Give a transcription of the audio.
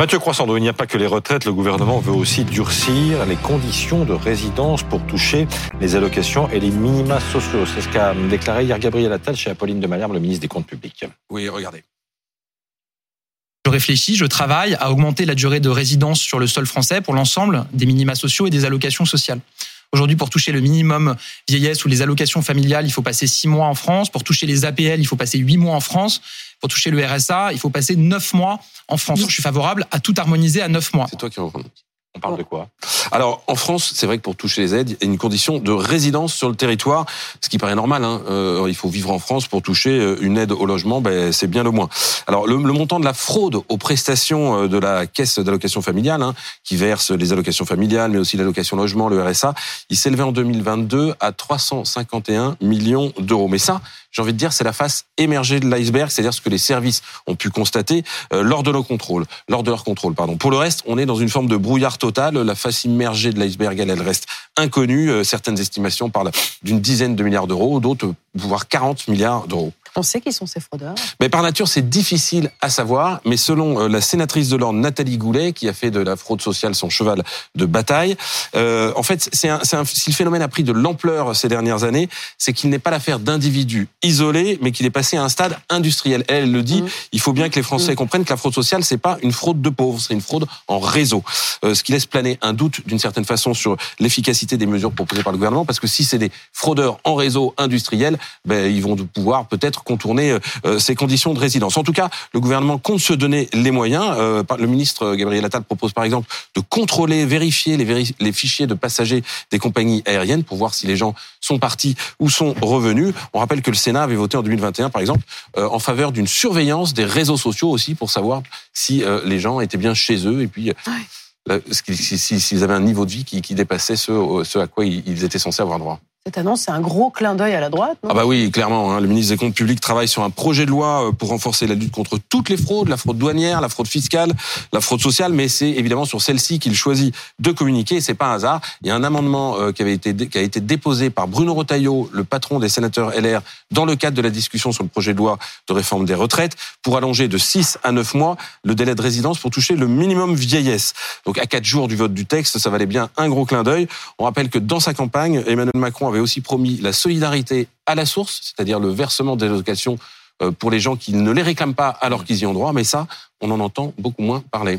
Mathieu Croissando, il n'y a pas que les retraites, le gouvernement veut aussi durcir les conditions de résidence pour toucher les allocations et les minima sociaux. C'est ce qu'a déclaré hier Gabriel Attal chez Apolline de Malherbe, le ministre des Comptes publics. Oui, regardez. Je réfléchis, je travaille à augmenter la durée de résidence sur le sol français pour l'ensemble des minima sociaux et des allocations sociales. Aujourd'hui, pour toucher le minimum vieillesse ou les allocations familiales, il faut passer six mois en France. Pour toucher les APL, il faut passer huit mois en France. Pour toucher le RSA, il faut passer neuf mois en France. Je suis favorable à tout harmoniser à neuf mois. C'est toi qui reprends. On parle de quoi? Alors, en France, c'est vrai que pour toucher les aides, il y a une condition de résidence sur le territoire, ce qui paraît normal. Hein. Euh, il faut vivre en France pour toucher euh, une aide au logement, ben, c'est bien le moins. Alors, le, montant de la fraude aux prestations euh, de la caisse d'allocation familiale, hein, qui verse les allocations familiales, mais aussi l'allocation logement, le RSA, il s'élevait en 2022 à 351 millions d'euros. Mais ça, j'ai envie de dire, c'est la face émergée de l'iceberg, c'est-à-dire ce que les services ont pu constater euh, lors de leur contrôle, lors de leur contrôle, pardon. Pour le reste, on est dans une forme de brouillard total. La face immergée de l'iceberg, elle, elle reste inconnue. Euh, certaines estimations parlent d'une dizaine de milliards d'euros, d'autres voire 40 milliards d'euros. On sait qui sont ces fraudeurs Mais par nature, c'est difficile à savoir. Mais selon euh, la sénatrice de l'Ordre, Nathalie Goulet, qui a fait de la fraude sociale son cheval de bataille, euh, en fait, c'est un, un, si le phénomène a pris de l'ampleur ces dernières années, c'est qu'il n'est pas l'affaire d'individus isolés, mais qu'il est passé à un stade industriel. Elle, elle le dit. Mmh. Il faut bien que les Français mmh. comprennent que la fraude sociale, c'est pas une fraude de pauvres, c'est une fraude en réseau. Euh, ce qui laisse planer un doute d'une certaine façon sur l'efficacité des mesures proposées par le gouvernement, parce que si c'est des fraudeurs en réseau industriel, ben, ils vont pouvoir peut-être contourner euh, ces conditions de résidence. En tout cas, le gouvernement compte se donner les moyens. Euh, le ministre Gabriel Attal propose par exemple de contrôler, vérifier les, les fichiers de passagers des compagnies aériennes pour voir si les gens sont partis ou sont revenus. On rappelle que le Sénat avait voté en 2021, par exemple, euh, en faveur d'une surveillance des réseaux sociaux aussi pour savoir si les gens étaient bien chez eux et puis. s'ils avaient un niveau de vie qui, dépassait ce, ce à quoi ils étaient censés avoir droit. Cette annonce, c'est un gros clin d'œil à la droite. Non? Ah bah oui, clairement. Hein, le ministre des Comptes publics travaille sur un projet de loi euh, pour renforcer la lutte contre toutes les fraudes, la fraude douanière, la fraude fiscale, la fraude sociale, mais c'est évidemment sur celle-ci qu'il choisit de communiquer. C'est pas un hasard. Il y a un amendement euh, qui avait été qui a été déposé par Bruno Retailleau, le patron des sénateurs LR, dans le cadre de la discussion sur le projet de loi de réforme des retraites, pour allonger de 6 à 9 mois le délai de résidence pour toucher le minimum vieillesse. Donc à 4 jours du vote du texte, ça valait bien un gros clin d'œil. On rappelle que dans sa campagne, Emmanuel Macron avait aussi promis la solidarité à la source, c'est-à-dire le versement des allocations euh, pour les gens qui ne les réclament pas alors qu'ils y ont droit, mais ça, on en entend beaucoup moins parler.